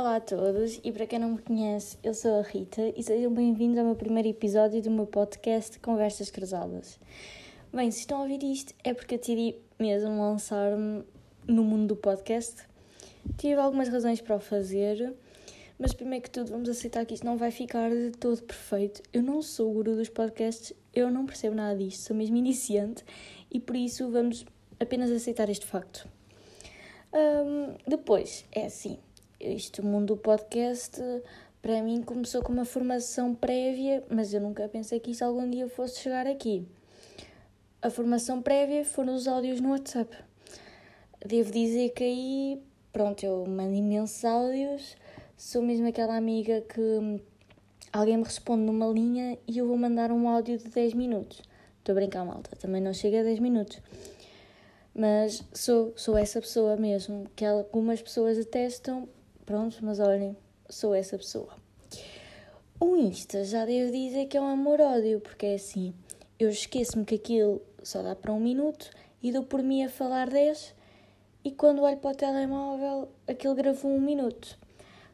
Olá a todos e para quem não me conhece, eu sou a Rita e sejam bem-vindos ao meu primeiro episódio do meu podcast Conversas Cruzadas. Bem, se estão a ouvir isto é porque eu decidi mesmo lançar-me no mundo do podcast. Tive algumas razões para o fazer, mas primeiro que tudo vamos aceitar que isto não vai ficar de todo perfeito. Eu não sou o guru dos podcasts, eu não percebo nada disto, sou mesmo iniciante e por isso vamos apenas aceitar este facto. Um, depois, é assim, este mundo do podcast para mim começou com uma formação prévia, mas eu nunca pensei que isso algum dia fosse chegar aqui. A formação prévia foram os áudios no WhatsApp. Devo dizer que aí, pronto, eu mando imensos áudios, sou mesmo aquela amiga que alguém me responde numa linha e eu vou mandar um áudio de 10 minutos. Estou a brincar, malta, também não chega a 10 minutos. Mas sou, sou essa pessoa mesmo, que algumas pessoas detestam, pronto, mas olhem, sou essa pessoa. O Insta já devo dizer que é um amor-ódio, porque é assim, eu esqueço-me que aquilo só dá para um minuto e dou por mim a falar 10 e quando olho para o telemóvel aquilo gravou um minuto.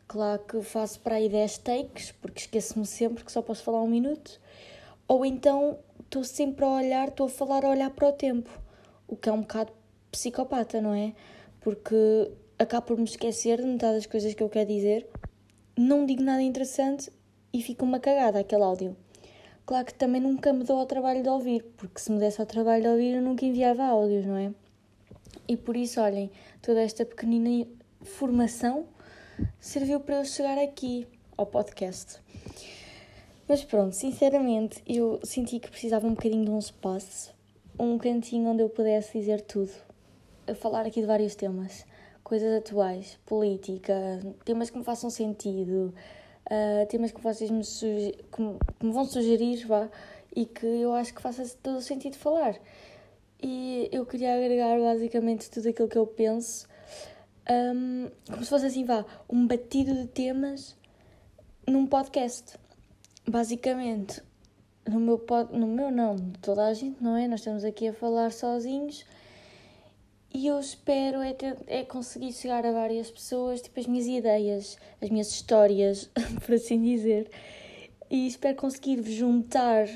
Claro que faço para aí 10 takes, porque esqueço-me sempre que só posso falar um minuto, ou então estou sempre a olhar, estou a falar a olhar para o tempo o que é um bocado psicopata, não é? Porque acabo por me esquecer de metade das coisas que eu quero dizer, não digo nada interessante e fica uma cagada aquele áudio. Claro que também nunca me dou ao trabalho de ouvir, porque se me desse ao trabalho de ouvir eu nunca enviava áudios, não é? E por isso, olhem, toda esta pequenina formação serviu para eu chegar aqui ao podcast. Mas pronto, sinceramente, eu senti que precisava um bocadinho de um espaço um cantinho onde eu pudesse dizer tudo. A falar aqui de vários temas, coisas atuais, política, temas que me façam sentido, uh, temas que vocês me, que me, que me vão sugerir, vá, e que eu acho que faça todo o sentido falar. E eu queria agregar basicamente tudo aquilo que eu penso, um, como se fosse assim, vá, um batido de temas num podcast. Basicamente, no meu, no meu não, toda a gente, não é? Nós estamos aqui a falar sozinhos e eu espero é, ter, é conseguir chegar a várias pessoas, tipo as minhas ideias, as minhas histórias, por assim dizer, e espero conseguir juntar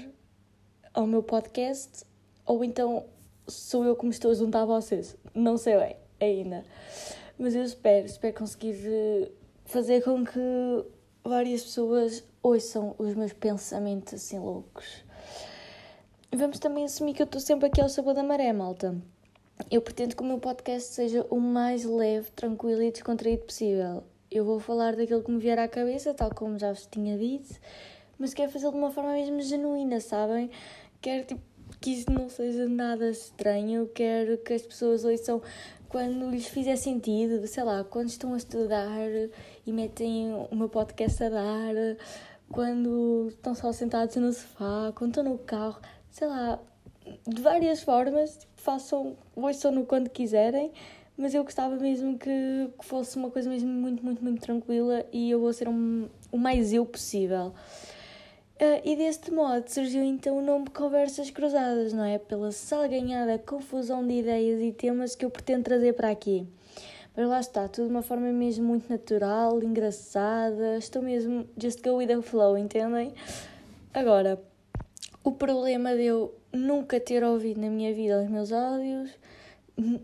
ao meu podcast ou então sou eu que me estou a juntar a vocês, não sei bem ainda, mas eu espero, espero conseguir eh, fazer com que várias pessoas ouçam os meus pensamentos assim loucos. Vamos também assumir que eu estou sempre aqui ao sabor da maré, malta. Eu pretendo que o meu podcast seja o mais leve, tranquilo e descontraído possível. Eu vou falar daquilo que me vier à cabeça, tal como já vos tinha dito, mas quero fazê-lo de uma forma mesmo genuína, sabem? Quero tipo, que isso não seja nada estranho, quero que as pessoas ouçam quando lhes fizer sentido, sei lá, quando estão a estudar e metem o meu podcast a dar, quando estão só sentados no sofá, quando estão no carro, sei lá, de várias formas, tipo, façam, ouçam-no quando quiserem, mas eu gostava mesmo que, que, fosse uma coisa mesmo muito, muito, muito tranquila e eu vou ser um, o mais eu possível. Uh, e deste modo surgiu então o nome Conversas Cruzadas, não é? Pela salganhada confusão de ideias e temas que eu pretendo trazer para aqui. Mas lá está, tudo de uma forma mesmo muito natural, engraçada, estou mesmo just go with the flow, entendem? Agora, o problema de eu nunca ter ouvido na minha vida os meus áudios,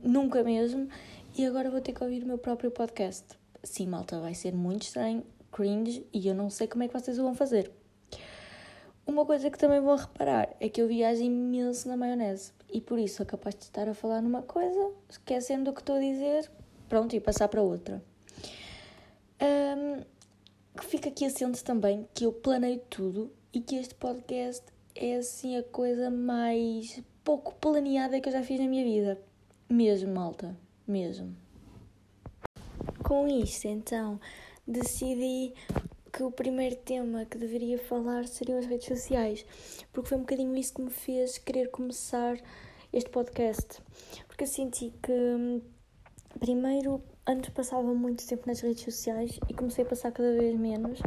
nunca mesmo, e agora vou ter que ouvir o meu próprio podcast. Sim, malta, vai ser muito estranho, cringe, e eu não sei como é que vocês o vão fazer. Uma coisa que também vão reparar é que eu viajo imenso na maionese e por isso sou capaz de estar a falar numa coisa, esquecendo o que estou a dizer, pronto, e passar para outra. Um, fica aqui assente também que eu planeio tudo e que este podcast é assim a coisa mais pouco planeada que eu já fiz na minha vida. Mesmo, malta, mesmo. Com isto, então, decidi que o primeiro tema que deveria falar seriam as redes sociais, porque foi um bocadinho isso que me fez querer começar este podcast. Porque eu senti que, hum, primeiro, antes passava muito tempo nas redes sociais e comecei a passar cada vez menos.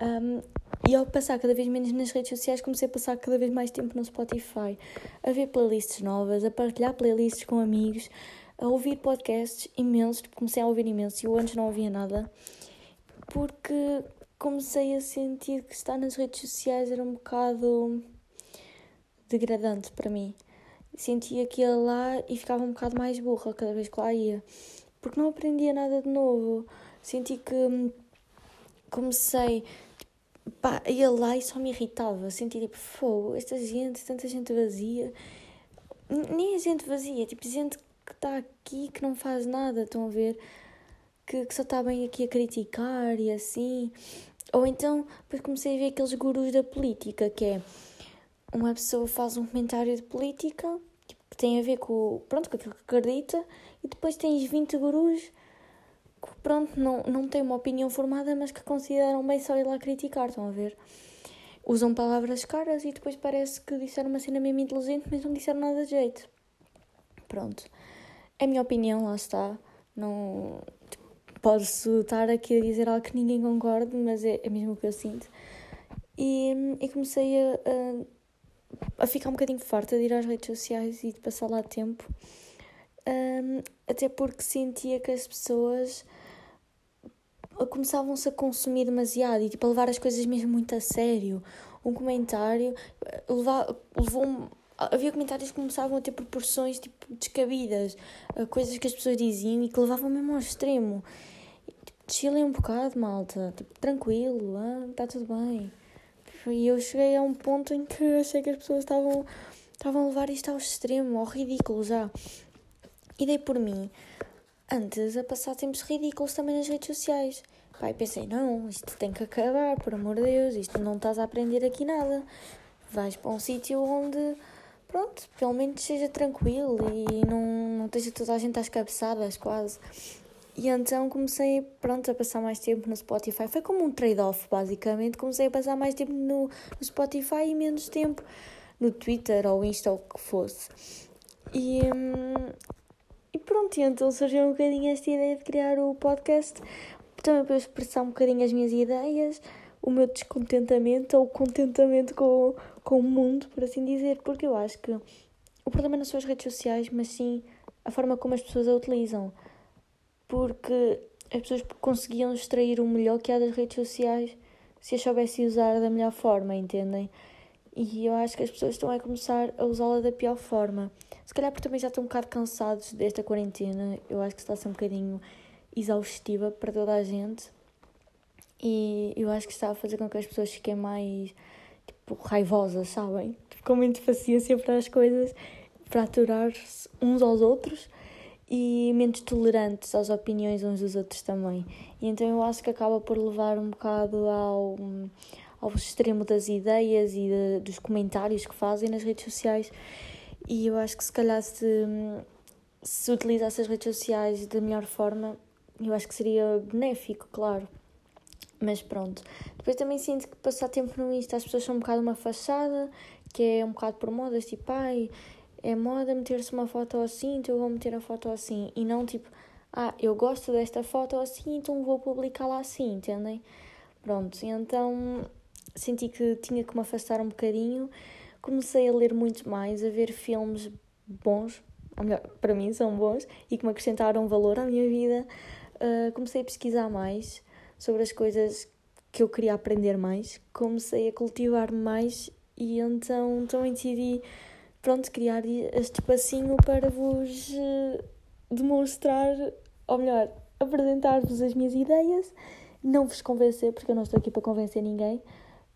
Um, e ao passar cada vez menos nas redes sociais, comecei a passar cada vez mais tempo no Spotify, a ver playlists novas, a partilhar playlists com amigos, a ouvir podcasts imensos, comecei a ouvir imenso, eu antes não ouvia nada. porque comecei a sentir que estar nas redes sociais era um bocado degradante para mim. Sentia que ia lá e ficava um bocado mais burra cada vez que lá ia, porque não aprendia nada de novo. Senti que comecei pá, ia lá e só me irritava. Senti tipo, fogo, esta gente, tanta gente vazia. Nem a gente vazia, tipo, gente que está aqui que não faz nada, estão a ver? Que, que só está bem aqui a criticar e assim. Ou então, depois comecei a ver aqueles gurus da política, que é uma pessoa faz um comentário de política tipo, que tem a ver com, pronto, com aquilo que acredita, e depois tens 20 gurus que, pronto, não, não têm uma opinião formada, mas que consideram bem só ir lá criticar, estão a ver? Usam palavras caras e depois parece que disseram uma cena mesmo inteligente, mas não disseram nada de jeito. Pronto. É a minha opinião, lá está. Não posso estar aqui a dizer algo que ninguém concorde, mas é, é mesmo o que eu sinto. E, e comecei a, a, a, ficar um bocadinho farta de ir às redes sociais e de passar lá tempo, um, até porque sentia que as pessoas começavam-se a consumir demasiado e tipo, a levar as coisas mesmo muito a sério. Um comentário levou-me havia comentários que começavam a ter proporções tipo descabidas, coisas que as pessoas diziam e que levavam mesmo ao extremo. Chilem um bocado, malta. Tipo, tranquilo, está tudo bem. E eu cheguei a um ponto em que achei que as pessoas estavam, estavam a levar isto ao extremo, ao ridículo já. E dei por mim, antes, a passar tempos ridículos também nas redes sociais. Pai, pensei, não, isto tem que acabar, por amor de Deus, isto não estás a aprender aqui nada. Vais para um sítio onde, pronto, pelo menos seja tranquilo e não, não esteja toda a gente às cabeçadas, quase. E então comecei, pronto, a passar mais tempo no Spotify. Foi como um trade-off, basicamente. Comecei a passar mais tempo no, no Spotify e menos tempo no Twitter ou Insta ou o que fosse. E, hum, e pronto, e então surgiu um bocadinho esta ideia de criar o podcast, também para expressar um bocadinho as minhas ideias, o meu descontentamento ou contentamento com, com o mundo, por assim dizer, porque eu acho que o problema não são as redes sociais, mas sim a forma como as pessoas a utilizam porque as pessoas conseguiam extrair o melhor que há das redes sociais se as soubessem usar da melhor forma, entendem? E eu acho que as pessoas estão a começar a usá-la da pior forma. Se calhar porque também já estão um bocado cansados desta quarentena. Eu acho que está a ser um bocadinho exaustiva para toda a gente. E eu acho que está a fazer com que as pessoas fiquem mais tipo, raivosas, sabem? Tipo, com muita paciência para as coisas, para aturar-se uns aos outros e menos tolerantes às opiniões uns dos outros também. E então eu acho que acaba por levar um bocado ao, ao extremo das ideias e de, dos comentários que fazem nas redes sociais. E eu acho que se calhar se, se utilizasse as redes sociais da melhor forma, eu acho que seria benéfico, claro. Mas pronto. Depois também sinto que passar tempo no Insta as pessoas são um bocado uma fachada, que é um bocado por modas, tipo, ai, é moda meter-se uma foto assim, então eu vou meter a foto assim. E não tipo, ah, eu gosto desta foto assim, então vou publicá-la assim, entendem? Pronto, então senti que tinha que me afastar um bocadinho. Comecei a ler muito mais, a ver filmes bons, ou melhor, para mim são bons, e que me acrescentaram valor à minha vida. Uh, comecei a pesquisar mais sobre as coisas que eu queria aprender mais. Comecei a cultivar mais e então também decidi pronto, criar este espacinho para vos eh, demonstrar, ou melhor, apresentar-vos as minhas ideias, não vos convencer, porque eu não estou aqui para convencer ninguém,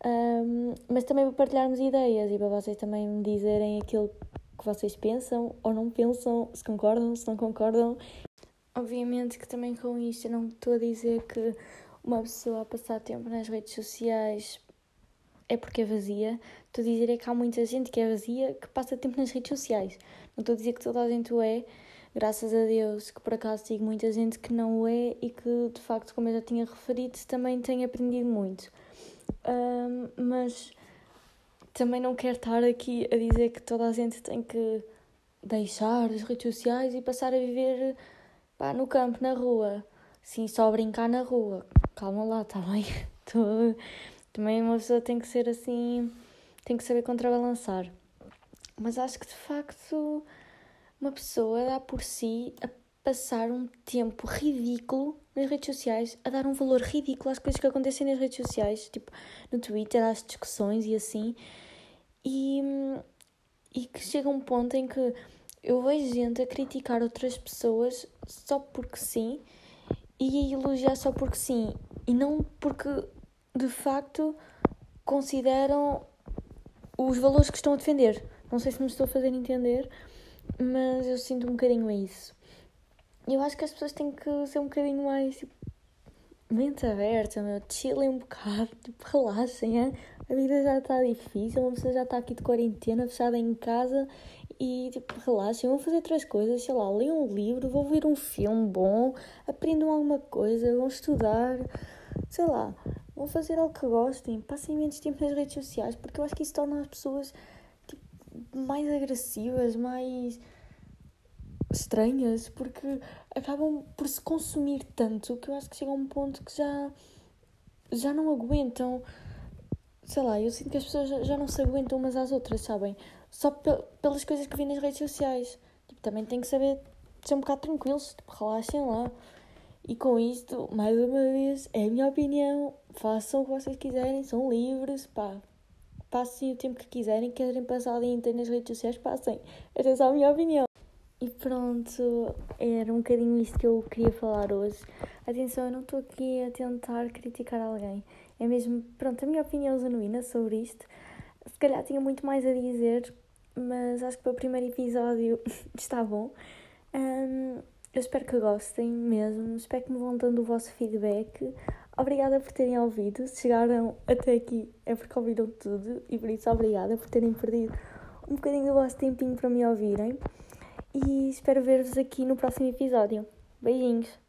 um, mas também para partilharmos ideias e para vocês também me dizerem aquilo que vocês pensam ou não pensam, se concordam, se não concordam. Obviamente que também com isto eu não estou a dizer que uma pessoa a passar tempo nas redes sociais é porque é vazia. Estou a dizer é que há muita gente que é vazia que passa tempo nas redes sociais. Não estou a dizer que toda a gente o é, graças a Deus, que por acaso sigo muita gente que não o é e que, de facto, como eu já tinha referido, também tem aprendido muito. Um, mas também não quero estar aqui a dizer que toda a gente tem que deixar as redes sociais e passar a viver pá, no campo, na rua. Sim, só brincar na rua. Calma lá, está bem? Estou também uma pessoa tem que ser assim, tem que saber contrabalançar. Mas acho que de facto uma pessoa dá por si, passar um tempo ridículo nas redes sociais, a dar um valor ridículo às coisas que acontecem nas redes sociais, tipo no Twitter, às discussões e assim. E, e que chega um ponto em que eu vejo gente a criticar outras pessoas só porque sim e a elogiar só porque sim e não porque de facto consideram os valores que estão a defender. Não sei se me estou a fazer entender, mas eu sinto um bocadinho isso. Eu acho que as pessoas têm que ser um bocadinho mais tipo, mente aberta, meu, chillem um bocado, tipo, relaxem, hein? a vida já está difícil, uma pessoa já está aqui de quarentena, fechada em casa e tipo, relaxem, vão fazer outras coisas, sei lá, leiam um livro, vão ver um filme bom, aprendam alguma coisa, vão estudar, sei lá, vão fazer algo que gostem, passem menos tempo nas redes sociais, porque eu acho que isso torna as pessoas tipo, mais agressivas, mais estranhas, porque acabam por se consumir tanto que eu acho que chega a um ponto que já, já não aguentam. Sei lá, eu sinto que as pessoas já não se aguentam umas às outras, sabem? Só pelas coisas que vêm nas redes sociais. Tipo, também tem que saber ser um bocado tranquilos, tipo, relaxem lá. E com isto, mais uma vez, é a minha opinião. Façam o que vocês quiserem, são livres, pá. Passem o tempo que quiserem, querem passar dia inteiro nas redes sociais, passem. Esta é só a minha opinião. E pronto, era um bocadinho isto que eu queria falar hoje. Atenção, eu não estou aqui a tentar criticar alguém. É mesmo, pronto, a minha opinião genuína sobre isto. Se calhar tinha muito mais a dizer, mas acho que para o primeiro episódio está bom. Um, eu espero que gostem mesmo, espero que me vão dando o vosso feedback. Obrigada por terem ouvido. Se chegaram até aqui é porque ouviram tudo e por isso obrigada por terem perdido um bocadinho do vosso tempinho para me ouvirem. E espero ver-vos aqui no próximo episódio. Beijinhos!